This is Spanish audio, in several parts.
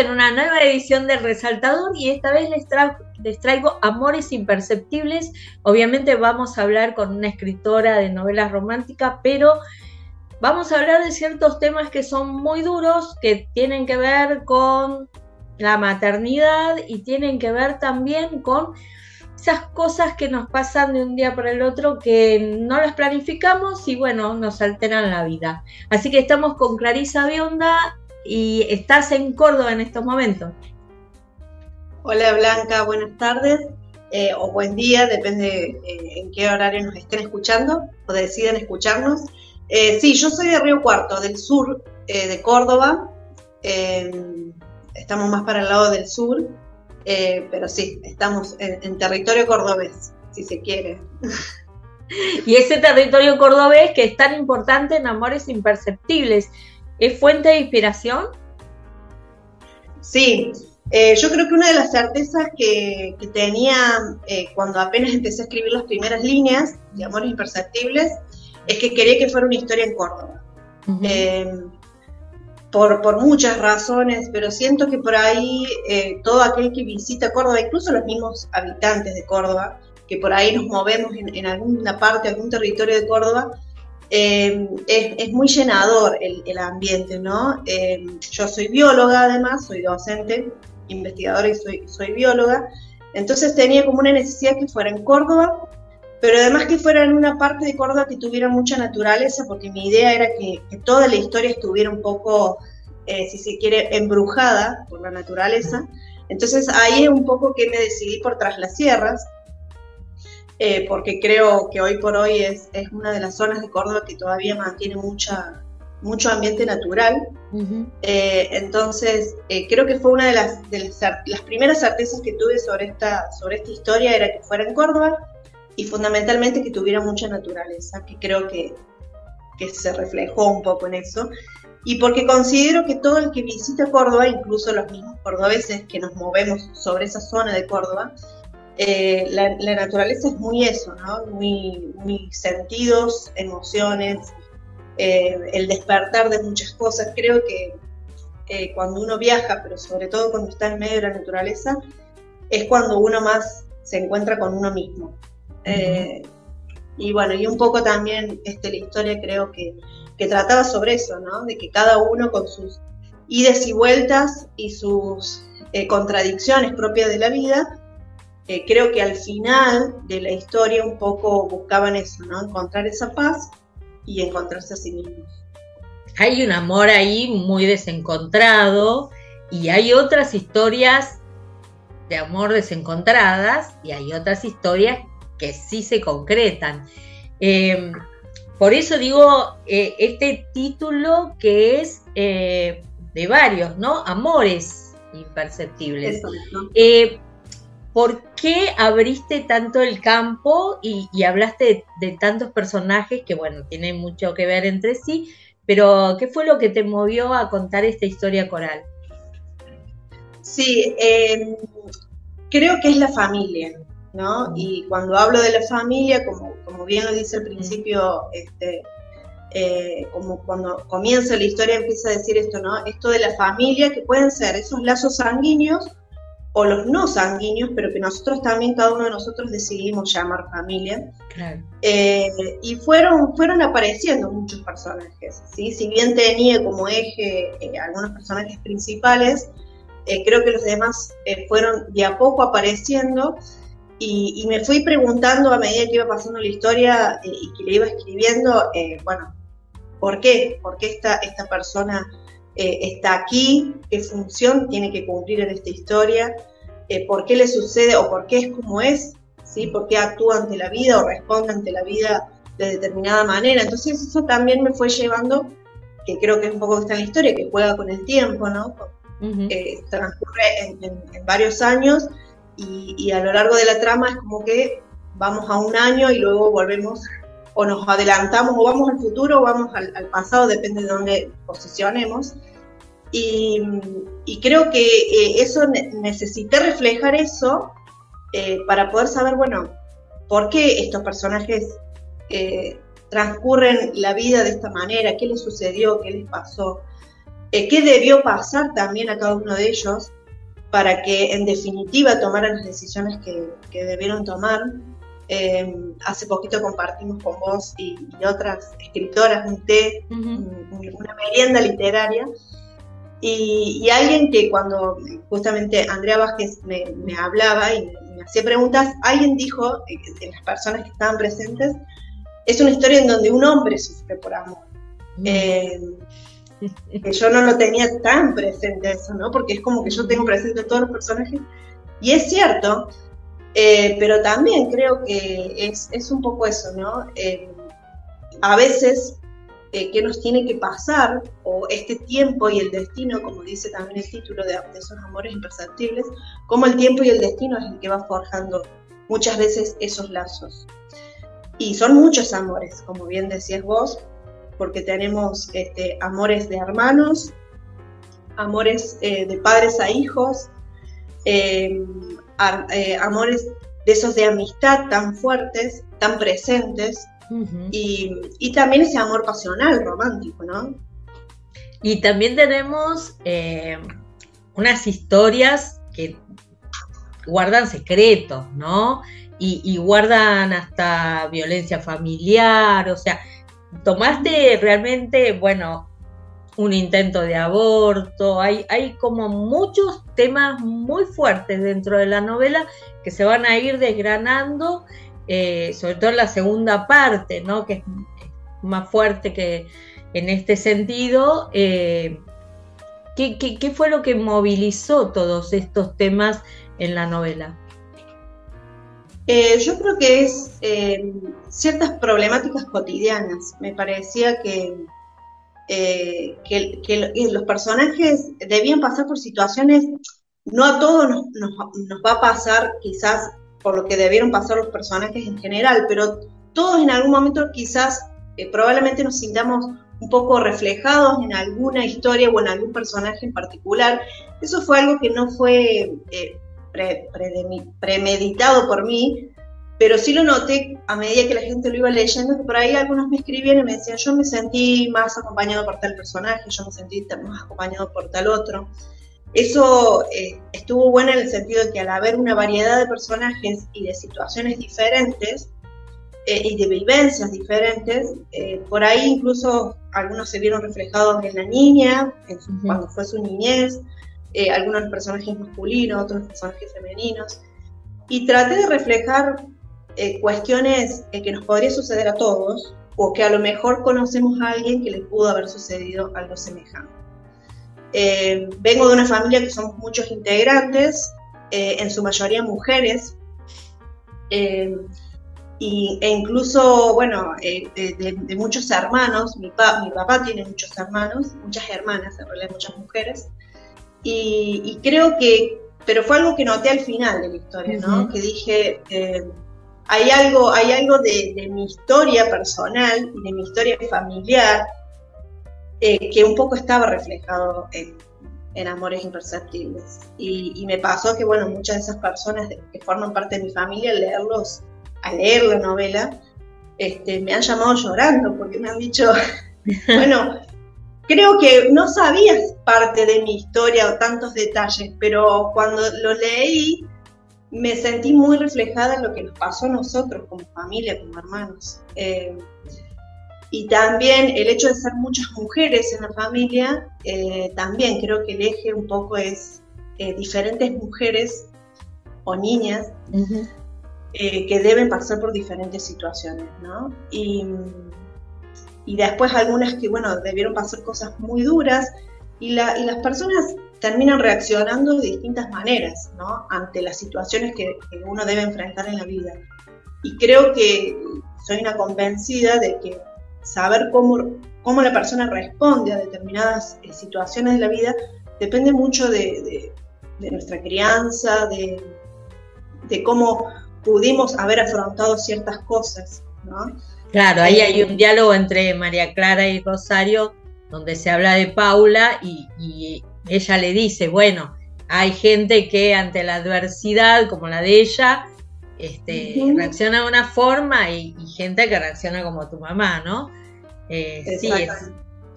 En una nueva edición del Resaltador y esta vez les, les, traigo Amores Imperceptibles. Obviamente vamos a hablar con una escritora de novelas románticas, pero vamos a hablar de ciertos temas que son muy duros, que tienen que ver con la maternidad y tienen que ver también con esas cosas que nos pasan de un día para el otro que no las planificamos y bueno, nos alteran la vida. Así que estamos con Clarisa Bionda y estás en Córdoba en estos momentos. Hola Blanca, buenas tardes eh, o buen día, depende eh, en qué horario nos estén escuchando o deciden escucharnos. Eh, sí, yo soy de Río Cuarto, del sur de Córdoba. estamos más para el lado del sur, pero sí, estamos en, en territorio cordobés, si se quiere. Y ese territorio cordobés que es tan importante en Amores Imperceptibles, ¿Es fuente de inspiración? Sí, eh, yo creo que una de las certezas que, tenía eh, cuando apenas empecé a escribir las primeras líneas de Amores Imperceptibles es que quería que fuera una historia en Córdoba. Eh, por, por, muchas razones, pero siento que por ahí todo aquel que visita Córdoba, incluso los mismos habitantes de Córdoba, que por ahí nos movemos en, en alguna parte, algún territorio de Córdoba, eh, es, muy llenador el, ambiente, ¿no? Eh, yo soy bióloga además, soy docente, investigadora y soy, soy bióloga, entonces tenía como una necesidad que fuera en Córdoba, pero además que fuera en una parte de Córdoba que tuviera mucha naturaleza, porque mi idea era que, toda la historia estuviera un poco, eh, si se quiere, embrujada por la naturaleza. Entonces ahí es un poco que me decidí por Tras las Sierras, eh, porque creo que hoy por hoy es, es, una de las zonas de Córdoba que todavía mantiene mucha, mucho ambiente natural. Eh, entonces, eh, creo que fue una de las, de las, primeras certezas que tuve sobre esta, sobre esta historia, era que fuera en Córdoba y fundamentalmente que tuviera mucha naturaleza, que creo que, que se reflejó un poco en eso. Y porque considero que todo el que visita Córdoba, incluso los mismos cordobeses que nos movemos sobre esa zona de Córdoba, eh, la, naturaleza es muy eso, ¿no? Muy, sentidos, emociones, eh, el despertar de muchas cosas. Creo que eh, cuando uno viaja, pero sobre todo cuando está en medio de la naturaleza, es cuando uno más se encuentra con uno mismo. y bueno, y un poco también este, la historia creo que, que trataba sobre eso, ¿no? De que cada uno con sus idas y vueltas y sus contradicciones propias de la vida, creo que al final de la historia un poco buscaban eso, ¿no? Encontrar esa paz y encontrarse a sí mismos. Hay un amor ahí muy desencontrado y hay otras historias de amor desencontradas y hay otras historias que sí se concretan. Em, por eso digo, eh, este título que es eh, de varios, ¿no? Amores imperceptibles. Eh, ¿por qué abriste tanto el campo y, hablaste de, tantos personajes que, bueno, tienen mucho que ver entre sí, pero ¿qué fue lo que te movió a contar esta historia coral? Sí, em, creo que es la familia, ¿no? Y cuando hablo de la familia, como, como bien lo dice al principio, este, eh, como cuando comienza la historia empieza a decir esto, ¿no? Esto de la familia, que pueden ser esos lazos sanguíneos o los no sanguíneos, pero que nosotros también, cada uno de nosotros decidimos llamar familia. Eh, y fueron, fueron apareciendo muchos personajes, ¿sí? si bien tenía como eje eh, algunos personajes principales, eh, creo que los demás fueron de a poco apareciendo y, me fui preguntando a medida que iba pasando la historia y que le iba escribiendo, bueno, ¿por qué? ¿Por qué esta, esta persona eh, está aquí, qué función tiene que cumplir en esta historia, eh, por qué le sucede o por qué es como es, ¿sí? por qué actúa ante la vida o responde ante la vida de determinada manera. Entonces eso también me fue llevando, que creo que es un poco esta la historia, que juega con el tiempo, ¿no? Eh, transcurre en, varios años y, y a lo largo de la trama es como que vamos a un año y luego volvemos o nos adelantamos o vamos al futuro o vamos al, pasado, depende de dónde posicionemos. Y, creo que eh, eso necesité reflejar eso eh, para poder saber, bueno, por qué estos personajes eh, transcurren la vida de esta manera, qué les sucedió, qué les pasó. qué debió pasar también a cada uno de ellos para que en definitiva tomaran las decisiones que, debieron tomar. Eh, hace poquito compartimos con vos y, otras escritoras un té, una merienda literaria, y, alguien que cuando justamente Andrea Vázquez me, hablaba y me, hacía preguntas, alguien dijo, eh, de las personas que estaban presentes, es una historia en donde un hombre sufre por amor. Eh, que yo no lo tenía tan presente eso, ¿no? Porque es como que yo tengo presente todos los personajes. Y es cierto, eh, pero también creo que es, un poco eso, ¿no? a veces eh, qué nos tiene que pasar, o este tiempo y el destino, como dice también el título de, esos amores imperceptibles, como el tiempo y el destino es el que va forjando muchas veces esos lazos. Y son muchos amores, como bien decías vos, porque tenemos este, amores de hermanos, amores eh, de padres a hijos, eh, amores de esos de amistad tan fuertes, tan presentes, y, también ese amor pasional, romántico, ¿no? Y también tenemos eh, unas historias que guardan secretos, ¿no? Y, guardan hasta violencia familiar, o sea, tomaste realmente, bueno, un intento de aborto, hay, hay como muchos temas muy fuertes dentro de la novela que se van a ir desgranando eh, sobre todo la segunda parte, ¿no? que es más fuerte que en este sentido. Eh, ¿qué, fue lo que movilizó todos estos temas en la novela? Eh, yo creo que es ciertas problemáticas cotidianas. Me parecía que, que, los personajes debían pasar por situaciones, no a todos nos va a pasar quizás por lo que debieron pasar los personajes en general, pero todos en algún momento quizás eh, probablemente nos sintamos un poco reflejados en alguna historia o en algún personaje en particular. Eso fue algo que no fue eh, premeditado por mí, pero sí lo noté a medida que la gente lo iba leyendo, que por ahí algunos me escribían y me decían, yo me sentí más acompañado por tal personaje, yo me sentí más acompañado por tal otro. Eso eh, estuvo bueno en el sentido de que al haber una variedad de personajes y de situaciones diferentes eh, y de vivencias diferentes, eh, por ahí incluso algunos se vieron reflejados en la niña, cuando fue su niñez, algunos personajes masculinos, otros personajes femeninos, y traté de reflejar cuestiones que nos podría suceder a todos, o que a lo mejor conocemos a alguien que le pudo haber sucedido algo semejante. Eh, vengo de una familia que somos muchos integrantes, eh, en su mayoría mujeres, eh, y, e incluso, bueno, de, muchos hermanos, mi, mi, papá tiene muchos hermanos, muchas hermanas, en realidad muchas mujeres, y, creo que, pero fue algo que noté al final de la historia, ¿no? Que dije, hay algo, hay algo de, de mi historia personal y de mi historia familiar eh, que un poco estaba reflejado en, Amores Imperceptibles. Y, me pasó que, bueno, muchas de esas personas que forman parte de mi familia, al leerlos, al leer la novela, este, me han llamado llorando porque me han dicho, bueno, creo que no sabías parte de mi historia o tantos detalles, pero cuando lo leí me sentí muy reflejada en lo que nos pasó a nosotros como familia, como hermanos. Eh, y también el hecho de ser muchas mujeres en la familia, eh, también creo que el eje un poco es eh, diferentes mujeres o niñas eh, que deben pasar por diferentes situaciones, ¿no? Y, y, después algunas que, bueno, debieron pasar cosas muy duras y, la, y las personas terminan reaccionando de distintas maneras, ¿no? Ante las situaciones que, que uno debe enfrentar en la vida. Y creo que soy una convencida de que saber cómo, cómo la persona responde a determinadas eh, situaciones de la vida depende mucho de, nuestra crianza, de, cómo pudimos haber afrontado ciertas cosas, ¿no? Claro, ahí hay un eh, diálogo entre María Clara y Rosario donde se habla de Paula y, ella le dice, bueno, hay gente que ante la adversidad como la de ella, este, reacciona de una forma y, gente que reacciona como tu mamá, ¿no? Eh, sí,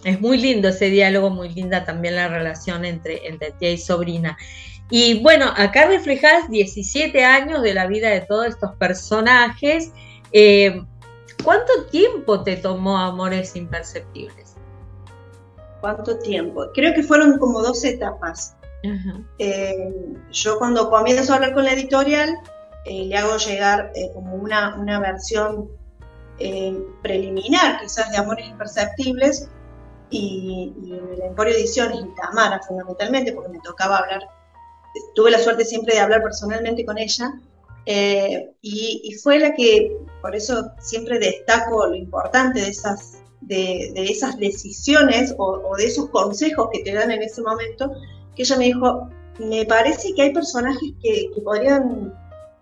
Es muy lindo ese diálogo, muy linda también la relación entre, entre tía y sobrina. Y bueno, acá reflejas 17 años de la vida de todos estos personajes. Eh, ¿Cuánto tiempo te tomó Amores Imperceptibles? ¿Cuánto tiempo? Creo que fueron como dos etapas. Eh, yo cuando comienzo a hablar con la editorial, eh, le hago llegar como una, una versión preliminar, quizás de Amores Imperceptibles, y, y, en el Emporio Ediciones, y Tamara fundamentalmente, porque me tocaba hablar tuve la suerte siempre de hablar personalmente con ella eh, y, fue la que, por eso siempre destaco lo importante de esas, de, esas decisiones o, de esos consejos que te dan en ese momento, que ella me dijo, me parece que hay personajes que, podrían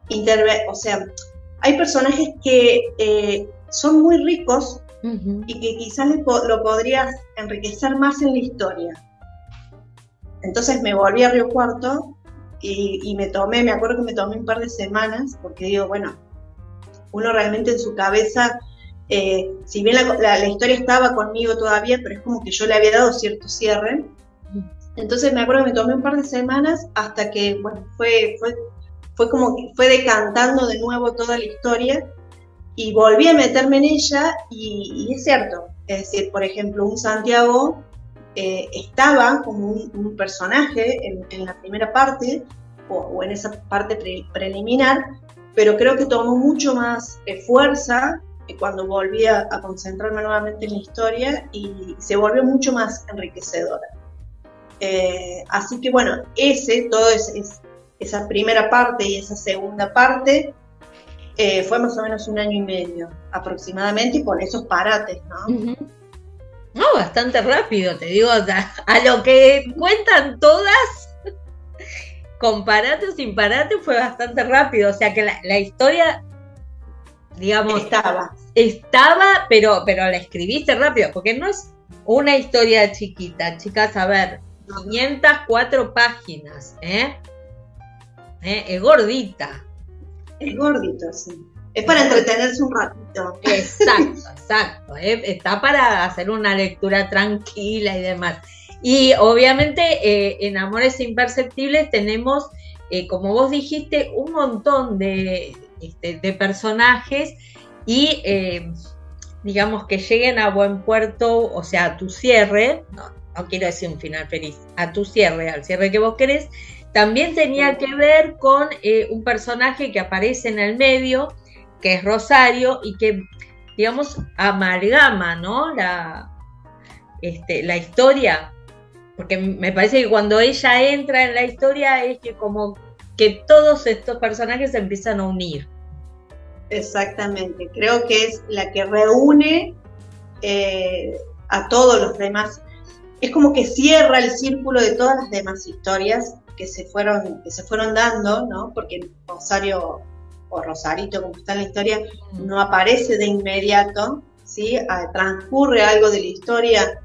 intervenir, o sea, hay personajes que eh, son muy ricos y que quizás lo podrías enriquecer más en la historia. Entonces me volví a Río Cuarto y, me tomé, me acuerdo que me tomé un par de semanas, porque digo, bueno, uno realmente en su cabeza, eh, si bien la, historia estaba conmigo todavía, pero es como que yo le había dado cierto cierre. Entonces me acuerdo que me tomé un par de semanas hasta que, bueno, fue, fue, fue como que fue decantando de nuevo toda la historia y volví a meterme en ella y, es cierto, es decir, por ejemplo, un Santiago eh, estaba como un, personaje en, la primera parte o, en esa parte preliminar, pero creo que tomó mucho más eh, fuerza cuando volví a, concentrarme nuevamente en la historia y se volvió mucho más enriquecedora. Eh, así que bueno, ese, todo esa primera parte y esa segunda parte fue más o menos un año y medio aproximadamente con esos parates, ¿no? No, bastante rápido, te digo, a, lo que cuentan todas, comparate o sin parate, fue bastante rápido. O sea que la, historia, digamos, estaba. Estaba, pero, pero la escribiste rápido, porque no es una historia chiquita, chicas, a ver, 504 páginas, ¿eh? ¿Eh? Es gordita. Es gordito, sí. Es para entretenerse un ratito. Exacto, exacto. ¿eh? Está para hacer una lectura tranquila y demás. Y obviamente eh, en Amores Imperceptibles tenemos, eh, como vos dijiste, un montón de, este, personajes y digamos que lleguen a buen puerto, o sea, a tu cierre, no, no quiero decir un final feliz, a tu cierre, al cierre que vos querés, también tenía que ver con un personaje que aparece en el medio, que es Rosario y que, digamos, amalgama, ¿no? La, este, la historia, porque me parece que cuando ella entra en la historia es que como que todos estos personajes se empiezan a unir. Exactamente, creo que es la que reúne eh, a todos los demás. Es como que cierra el círculo de todas las demás historias que se fueron, que se fueron dando, ¿no? Porque Rosario o Rosarito, como está en la historia, mm. no aparece de inmediato, ¿sí? Ah, transcurre algo de la historia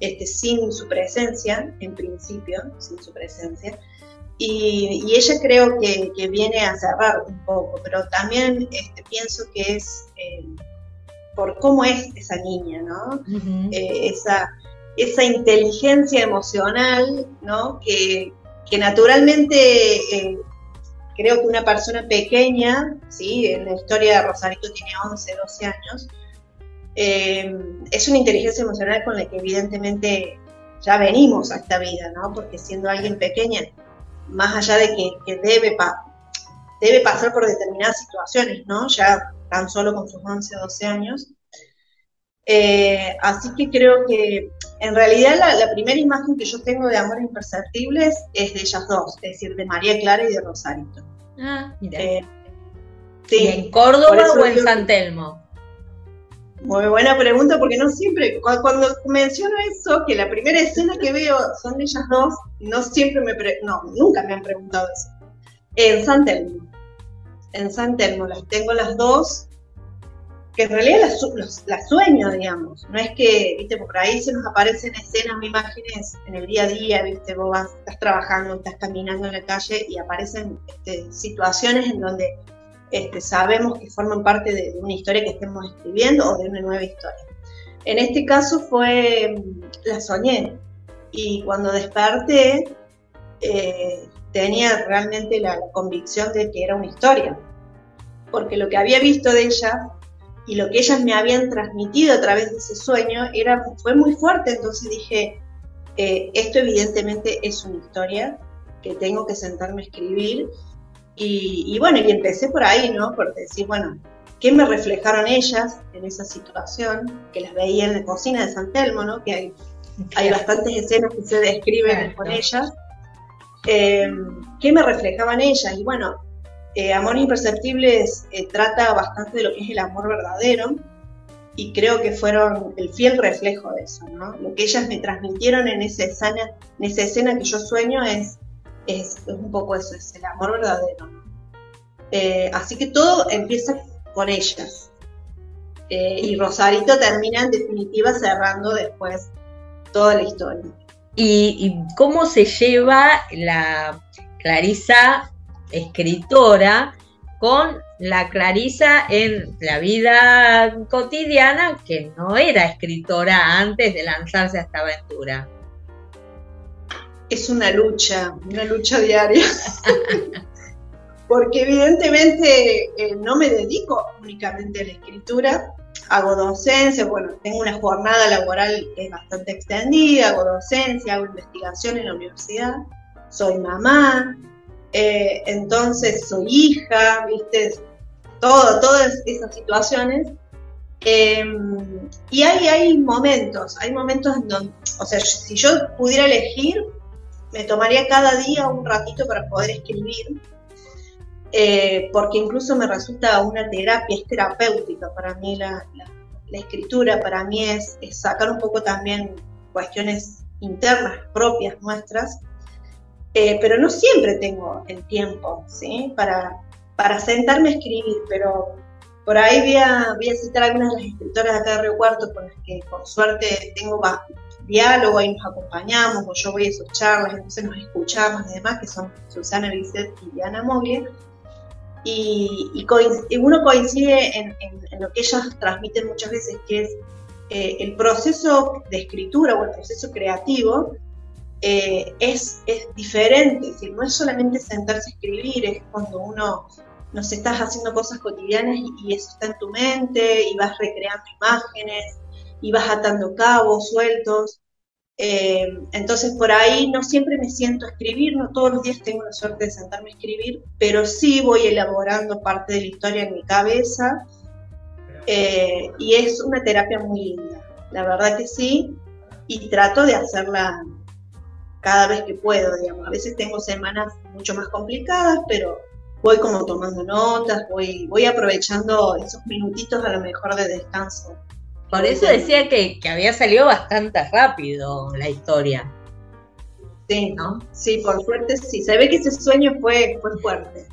este, sin su presencia, en principio, sin su presencia. Y, y ella creo que, que, viene a cerrar un poco, pero también este, pienso que es eh, por cómo es esa niña, ¿no? Eh, esa, esa inteligencia emocional, ¿no? Que, que naturalmente eh, creo que una persona pequeña, ¿sí? en la historia de Rosarito tiene 11, 12 años, eh, es una inteligencia emocional con la que evidentemente ya venimos a esta vida, ¿no? porque siendo alguien pequeña, más allá de que, debe, debe pasar por determinadas situaciones, ¿no? ya tan solo con sus 11 o 12 años, eh, así que creo que en realidad la, primera imagen que yo tengo de Amores Imperceptibles es de ellas dos, es decir, de María Clara y de Rosarito. Ah, mira. Eh, en Córdoba o en San Telmo? Muy buena pregunta, porque no siempre, cuando menciono eso, que la primera escena que veo son de ellas dos, no siempre me, no, nunca me han preguntado eso. En San Telmo. En San Telmo las tengo las dos que en realidad las, sueño, digamos. No es que, viste, por ahí se nos aparecen escenas o imágenes en el día a día, viste, vos vas, estás trabajando, estás caminando en la calle y aparecen este, situaciones en donde este, sabemos que forman parte de, una historia que estemos escribiendo o de una nueva historia. En este caso fue, la soñé y cuando desperté eh, tenía realmente la, convicción de que era una historia, porque lo que había visto de ella y lo que ellas me habían transmitido a través de ese sueño era, fue muy fuerte, entonces dije, eh, esto evidentemente es una historia que tengo que sentarme a escribir y, bueno, y empecé por ahí, ¿no? Por decir, bueno, ¿qué me reflejaron ellas en esa situación? Que las veía en la cocina de San Telmo, ¿no? Que hay, hay bastantes escenas que se describen con ellas. Eh, ¿Qué me reflejaban ellas? Y bueno, eh, Amor Imperceptible eh, trata bastante de lo que es el amor verdadero y creo que fueron el fiel reflejo de eso, ¿no? Lo que ellas me transmitieron en esa escena, en esa escena que yo sueño es es, un poco eso, es el amor verdadero. Eh, así que todo empieza con ellas. Y Rosarito termina en definitiva cerrando después toda la historia. ¿Y, cómo se lleva la Clarisa escritora con la Clarisa en la vida cotidiana que no era escritora antes de lanzarse a esta aventura? es una lucha, una lucha diaria. Porque evidentemente eh, no me dedico únicamente a la escritura, hago docencia, bueno, tengo una jornada laboral es bastante extendida, hago docencia, hago investigación en la universidad, soy mamá, eh, entonces soy hija, viste, todo, todas esas situaciones. Em, y hay, hay momentos, hay momentos en donde, o sea, si yo pudiera elegir, me tomaría cada día un ratito para poder escribir, eh, porque incluso me resulta una terapia, es terapéutica para mí la, escritura, para mí es, sacar un poco también cuestiones internas propias nuestras, eh, pero no siempre tengo el tiempo ¿sí? para, para sentarme a escribir, pero por ahí voy a, voy a citar algunas de las escritoras de acá de Río Cuarto con las que por suerte tengo diálogo y nos acompañamos, o yo voy a esas charlas, entonces nos escuchamos y demás, que son Susana Bisset y Diana Moglia. Y, uno coincide en, lo que ellas transmiten muchas veces, que es eh, el proceso de escritura o el proceso creativo eh, es, es diferente, decir, no es solamente sentarse a escribir, es cuando uno nos estás haciendo cosas cotidianas y, eso está en tu mente y vas recreando imágenes y vas atando cabos sueltos. Eh, entonces por ahí no siempre me siento a escribir, no todos los días tengo la suerte de sentarme a escribir, pero sí voy elaborando parte de la historia en mi cabeza eh, y es una terapia muy linda, la verdad que sí, y trato de hacerla cada vez que puedo, digamos. A veces tengo semanas mucho más complicadas, pero voy como tomando notas, voy, voy aprovechando esos minutitos a lo mejor de descanso. Por eso decía que, había salido bastante rápido la historia. Sí, ¿no? Sí, por suerte sí. Se ve que ese sueño fue, fue fuerte.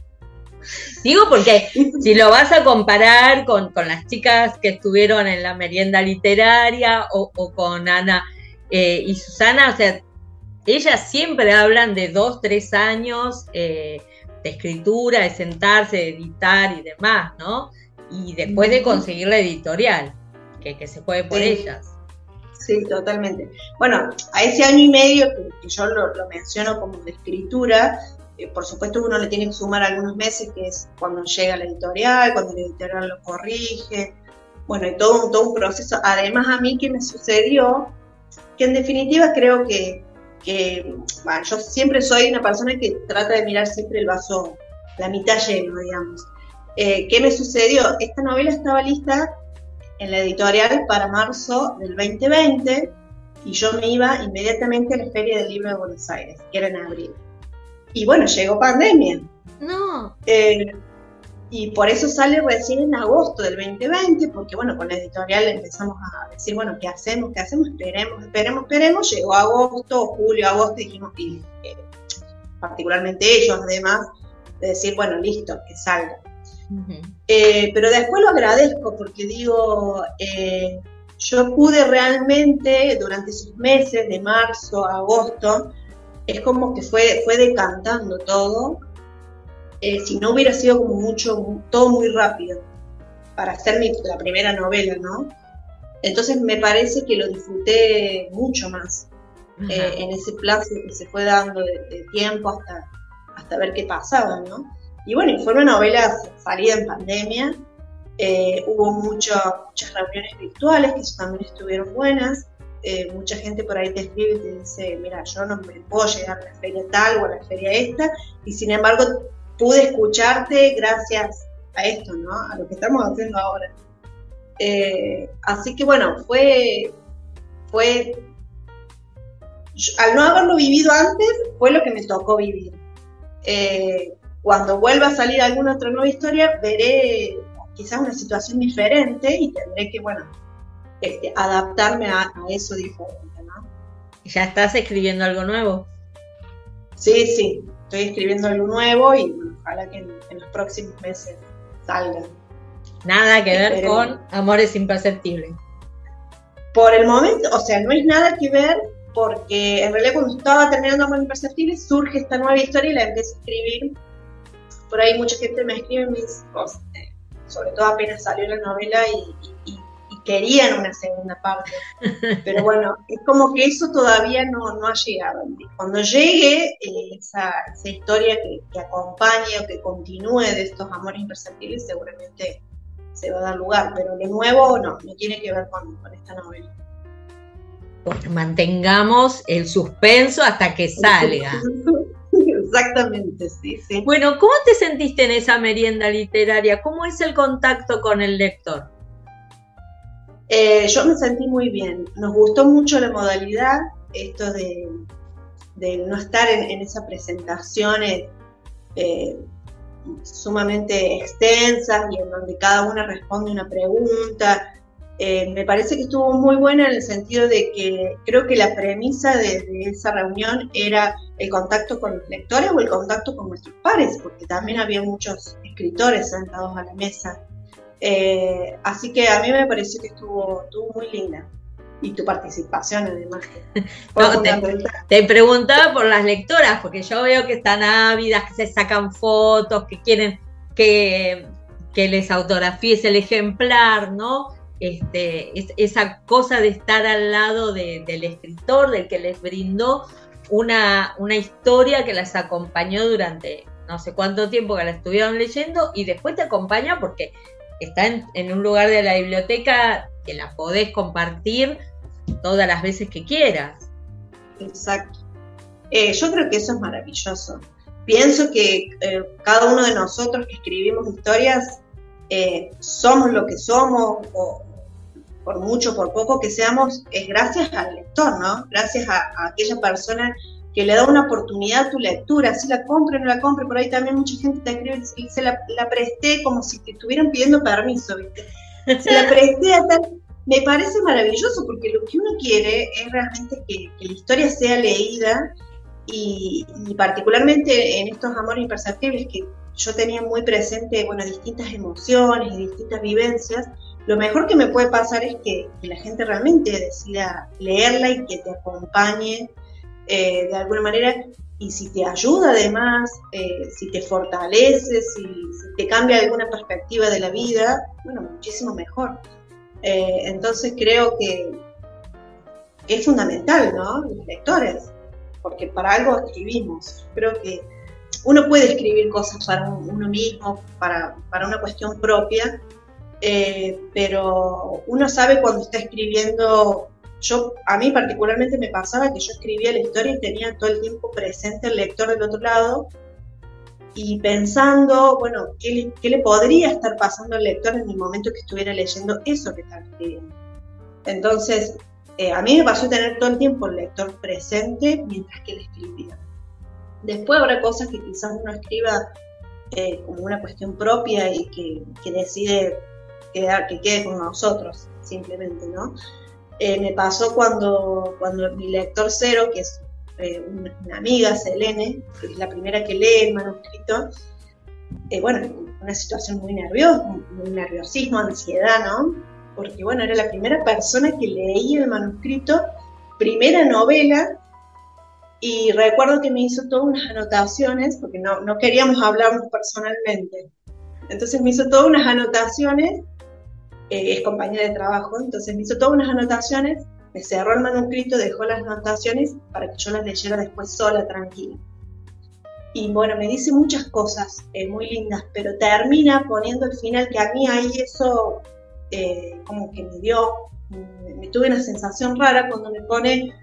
Digo porque si lo vas a comparar con, las chicas que estuvieron en la merienda literaria o, con Ana eh, y Susana, o sea, ellas siempre hablan de dos, tres años eh, de escritura, de sentarse, de editar y demás, ¿no? Y después de conseguir la editorial que, se puede por ellas. Sí, totalmente. Bueno, a ese año y medio que, yo lo, menciono como de escritura, eh, por supuesto uno le tiene que sumar algunos meses, que es cuando llega la editorial, cuando la editorial lo corrige, bueno, y todo un, todo un proceso. Además a mí que me sucedió, que en definitiva creo que, bueno, yo siempre soy una persona que trata de mirar siempre el vaso, la mitad lleno, digamos. Eh, ¿Qué me sucedió? Esta novela estaba lista en la editorial para marzo del 2020 y yo me iba inmediatamente a la Feria del Libro de Buenos Aires, que era en abril. Y bueno, llegó pandemia. No. Eh, y por eso sale recién en agosto del 2020, porque bueno, con la editorial empezamos a decir, bueno, ¿qué hacemos? ¿Qué hacemos? Esperemos, esperemos, esperemos. Llegó agosto, julio, agosto, y dijimos, y, eh, particularmente ellos además, de decir, bueno, listo, que salga. Eh, pero después lo agradezco porque digo, eh, yo pude realmente durante esos meses de marzo a agosto, es como que fue, fue decantando todo. Eh, si no hubiera sido como mucho, todo muy rápido para hacer mi, la primera novela, ¿no? Entonces me parece que lo disfruté mucho más eh, en ese plazo que se fue dando de, tiempo hasta, hasta ver qué pasaba, ¿no? Y bueno, fue una novela salida en pandemia, eh, hubo muchas reuniones virtuales que también estuvieron buenas, eh, mucha gente por ahí te escribe y te dice, mira, yo no me puedo llegar a la feria tal o a la feria esta, y sin embargo pude escucharte gracias a esto, ¿no? A lo que estamos haciendo ahora. Eh, así que bueno, fue, fue, al no haberlo vivido antes, fue lo que me tocó vivir. Eh, cuando vuelva a salir alguna otra nueva historia, veré quizás una situación diferente y tendré que, bueno, este, adaptarme a, eso diferente, ¿no? ¿Ya estás escribiendo algo nuevo? Sí, sí, estoy escribiendo algo nuevo y ojalá que en, los próximos meses salga. Nada que ver con Amores Imperceptibles. Por el momento, o sea, no es nada que ver porque en realidad cuando estaba terminando Amores Imperceptibles surge esta nueva historia y la empecé a escribir. Por ahí mucha gente me escribe mis cosas, eh, sobre todo apenas salió la novela y querían una segunda parte. Pero bueno, es como que eso todavía no, no ha llegado. Cuando llegue eh, esa, historia que, que, acompañe o que continúe de estos amores imperceptibles, seguramente se va a dar lugar. Pero de nuevo, no, no tiene que ver con, esta novela. mantengamos el suspenso hasta que salga. Exactamente, sí, sí. Bueno, ¿cómo te sentiste en esa merienda literaria? ¿Cómo es el contacto con el lector? Eh, yo me sentí muy bien. Nos gustó mucho la modalidad, esto de, no estar en, esas presentaciones eh, sumamente extensas y en donde cada una responde una pregunta. Eh, me parece que estuvo muy buena en el sentido de que creo que la premisa de, de, esa reunión era el contacto con los lectores o el contacto con nuestros pares, porque también había muchos escritores sentados a la mesa. Eh, así que a mí me pareció que estuvo, estuvo muy linda. Y tu participación, además. te, preguntaba por las lectoras, porque yo veo que están ávidas, que se sacan fotos, que quieren que, que les autografíes el ejemplar, ¿no? Este, esa cosa de estar al lado del escritor, del que les brindó una, una historia que las acompañó durante no sé cuánto tiempo que la estuvieron leyendo y después te acompaña porque está en, un lugar de la biblioteca que la podés compartir todas las veces que quieras. Exacto. Eh, yo creo que eso es maravilloso. Pienso que eh, cada uno de nosotros que escribimos historias eh, somos lo que somos, o por mucho, por poco que seamos, es gracias al lector, ¿no? Gracias a, a aquella persona que le da una oportunidad a tu lectura, si la compre o no la compre, por ahí también mucha gente te escribe y se la, presté como si te estuvieran pidiendo permiso, ¿viste? Se la presté a tal... Me parece maravilloso porque lo que uno quiere es realmente que, la historia sea leída y, particularmente en estos amores imperceptibles que yo tenía muy presente, bueno, distintas emociones y distintas vivencias, lo mejor que me puede pasar es que, que la gente realmente decida leerla y que te acompañe eh, de alguna manera, y si te ayuda además, eh, si te fortalece, si, te cambia alguna perspectiva de la vida, bueno, muchísimo mejor. Eh, entonces creo que es fundamental, ¿no? Los lectores, porque para algo escribimos. Creo que uno puede escribir cosas para uno mismo, para, para una cuestión propia, pero uno sabe cuando está escribiendo yo, a mí particularmente me pasaba que yo escribía la historia y tenía todo el tiempo presente el lector del otro lado y pensando, bueno, ¿qué le, podría estar pasando al lector en el momento que estuviera leyendo eso que estaba escribiendo? Entonces, eh, a mí me pasó tener todo el tiempo el lector presente mientras que él escribía. Después habrá cosas que quizás uno escriba eh, como una cuestión propia y que, que decide quedar, que quede con nosotros, simplemente, ¿no? Eh, me pasó cuando, cuando mi lector cero, que es eh, una, amiga, Selene, que es la primera que lee el manuscrito, eh, bueno, una situación muy nerviosa, muy nerviosismo, ansiedad, ¿no? Porque, bueno, era la primera persona que leía el manuscrito, primera novela, y recuerdo que me hizo todas unas anotaciones, porque no, no queríamos hablarnos personalmente. Entonces me hizo todas unas anotaciones eh, es compañera de trabajo, entonces me hizo todas unas anotaciones, me cerró el manuscrito, dejó las anotaciones para que yo las leyera después sola, tranquila. Y bueno, me dice muchas cosas eh, muy lindas, pero termina poniendo el final que a mí ahí eso eh, como que me dio, me tuve una sensación rara cuando me pone,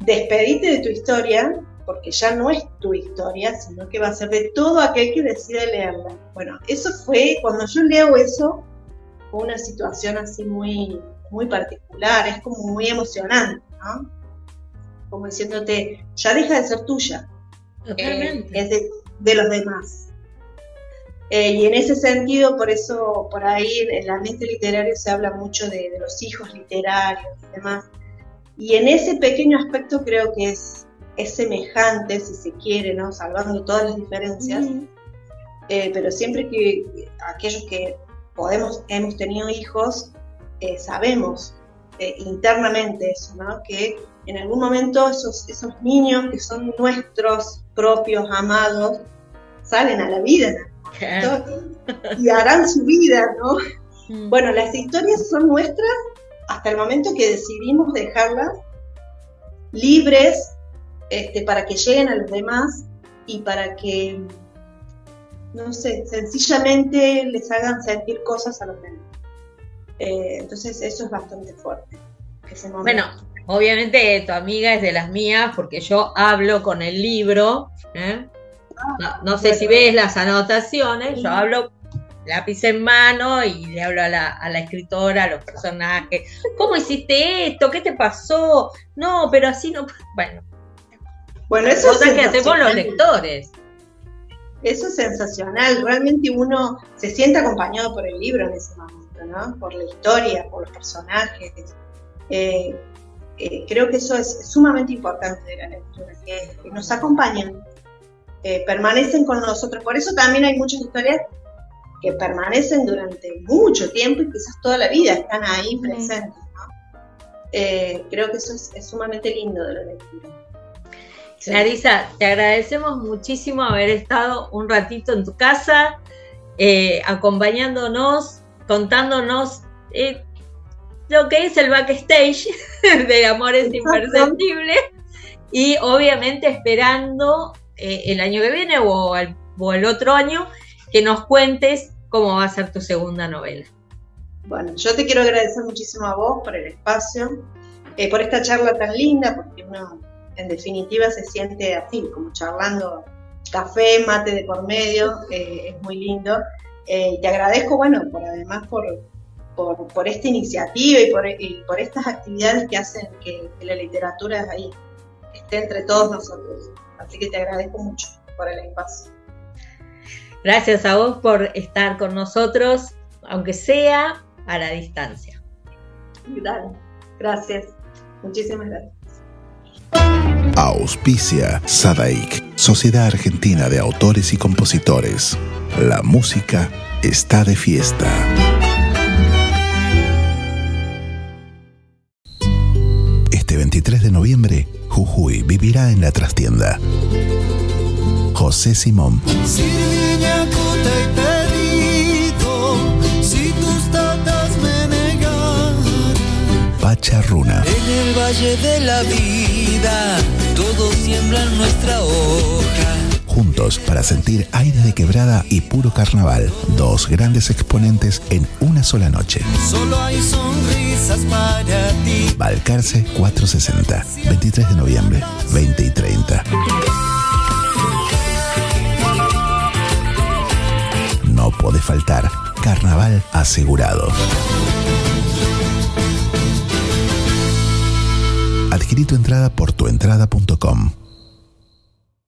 despedite de tu historia, porque ya no es tu historia, sino que va a ser de todo aquel que decide leerla. Bueno, eso fue, cuando yo leo eso, fue una situación así muy, muy particular, es como muy emocionante, ¿no? Como diciéndote, ya deja de ser tuya, eh, es de, los demás. Eh, y en ese sentido, por eso, por ahí en el ambiente literario se habla mucho de, de los hijos literarios y demás. Y en ese pequeño aspecto creo que es, es semejante, si se quiere, ¿no? salvando todas las diferencias, eh, pero siempre que aquellos que podemos, hemos tenido hijos, eh, sabemos eh, internamente eso, ¿no? que en algún momento esos, esos niños que son nuestros propios, amados, salen a la vida y harán su vida, ¿no? Mm. Bueno, las historias son nuestras hasta el momento que decidimos dejarlas libres este, para que lleguen a los demás y para que, no sé, sencillamente les hagan sentir cosas a los demás. Eh, entonces eso es bastante fuerte. bueno, obviamente tu amiga es de las mías porque yo hablo con el libro. ¿eh? Ah, no, sé si ves las anotaciones, yo hablo lápiz en mano y le hablo a la, a la, escritora, a los personajes. ¿Cómo hiciste esto? ¿Qué te pasó? No, pero así no. Bueno, bueno, eso es que hacemos los lectores. Eso es sensacional, realmente uno se siente acompañado por el libro en ese momento, ¿no? Por la historia, por los personajes. Eh, eh, creo que eso es sumamente importante de la lectura, que, nos acompañan, eh, permanecen con nosotros. Por eso también hay muchas historias que permanecen durante mucho tiempo y quizás toda la vida están ahí presentes. ¿no? creo que eso es, es sumamente lindo de la lectura. Larisa, te agradecemos muchísimo haber estado un ratito en tu casa, eh, acompañándonos, contándonos eh, lo que es el backstage de Amores Imperceptibles y obviamente esperando eh, el año que viene o el, otro año que nos cuentes cómo va a ser tu segunda novela. Bueno, yo te quiero agradecer muchísimo a vos por el espacio, por esta charla tan linda, porque uno en definitiva se siente así, como charlando café, mate de por medio, eh, es muy lindo. Eh, te agradezco, bueno, por además por, por, esta iniciativa y por, por, estas actividades que hacen que, la literatura ahí esté entre todos nosotros. Así que te agradezco mucho por el espacio. Gracias a vos por estar con nosotros, aunque sea a la distancia. Gracias. Muchísimas gracias. Auspicia Sadaik, Sociedad Argentina de Autores y Compositores. La música está de fiesta. Este 23 de noviembre, Jujuy vivirá en la trastienda. José Simón. Pacharruna. En el valle de la vida todos siembran nuestra hoja. Juntos para sentir aire de quebrada y puro carnaval. Dos grandes exponentes en una sola noche. Solo hay sonrisas para ti. Balcarce 460. 23 de noviembre, 20 y 30. No puede faltar. Carnaval asegurado. Adquirí tu entrada por tuentrada.com.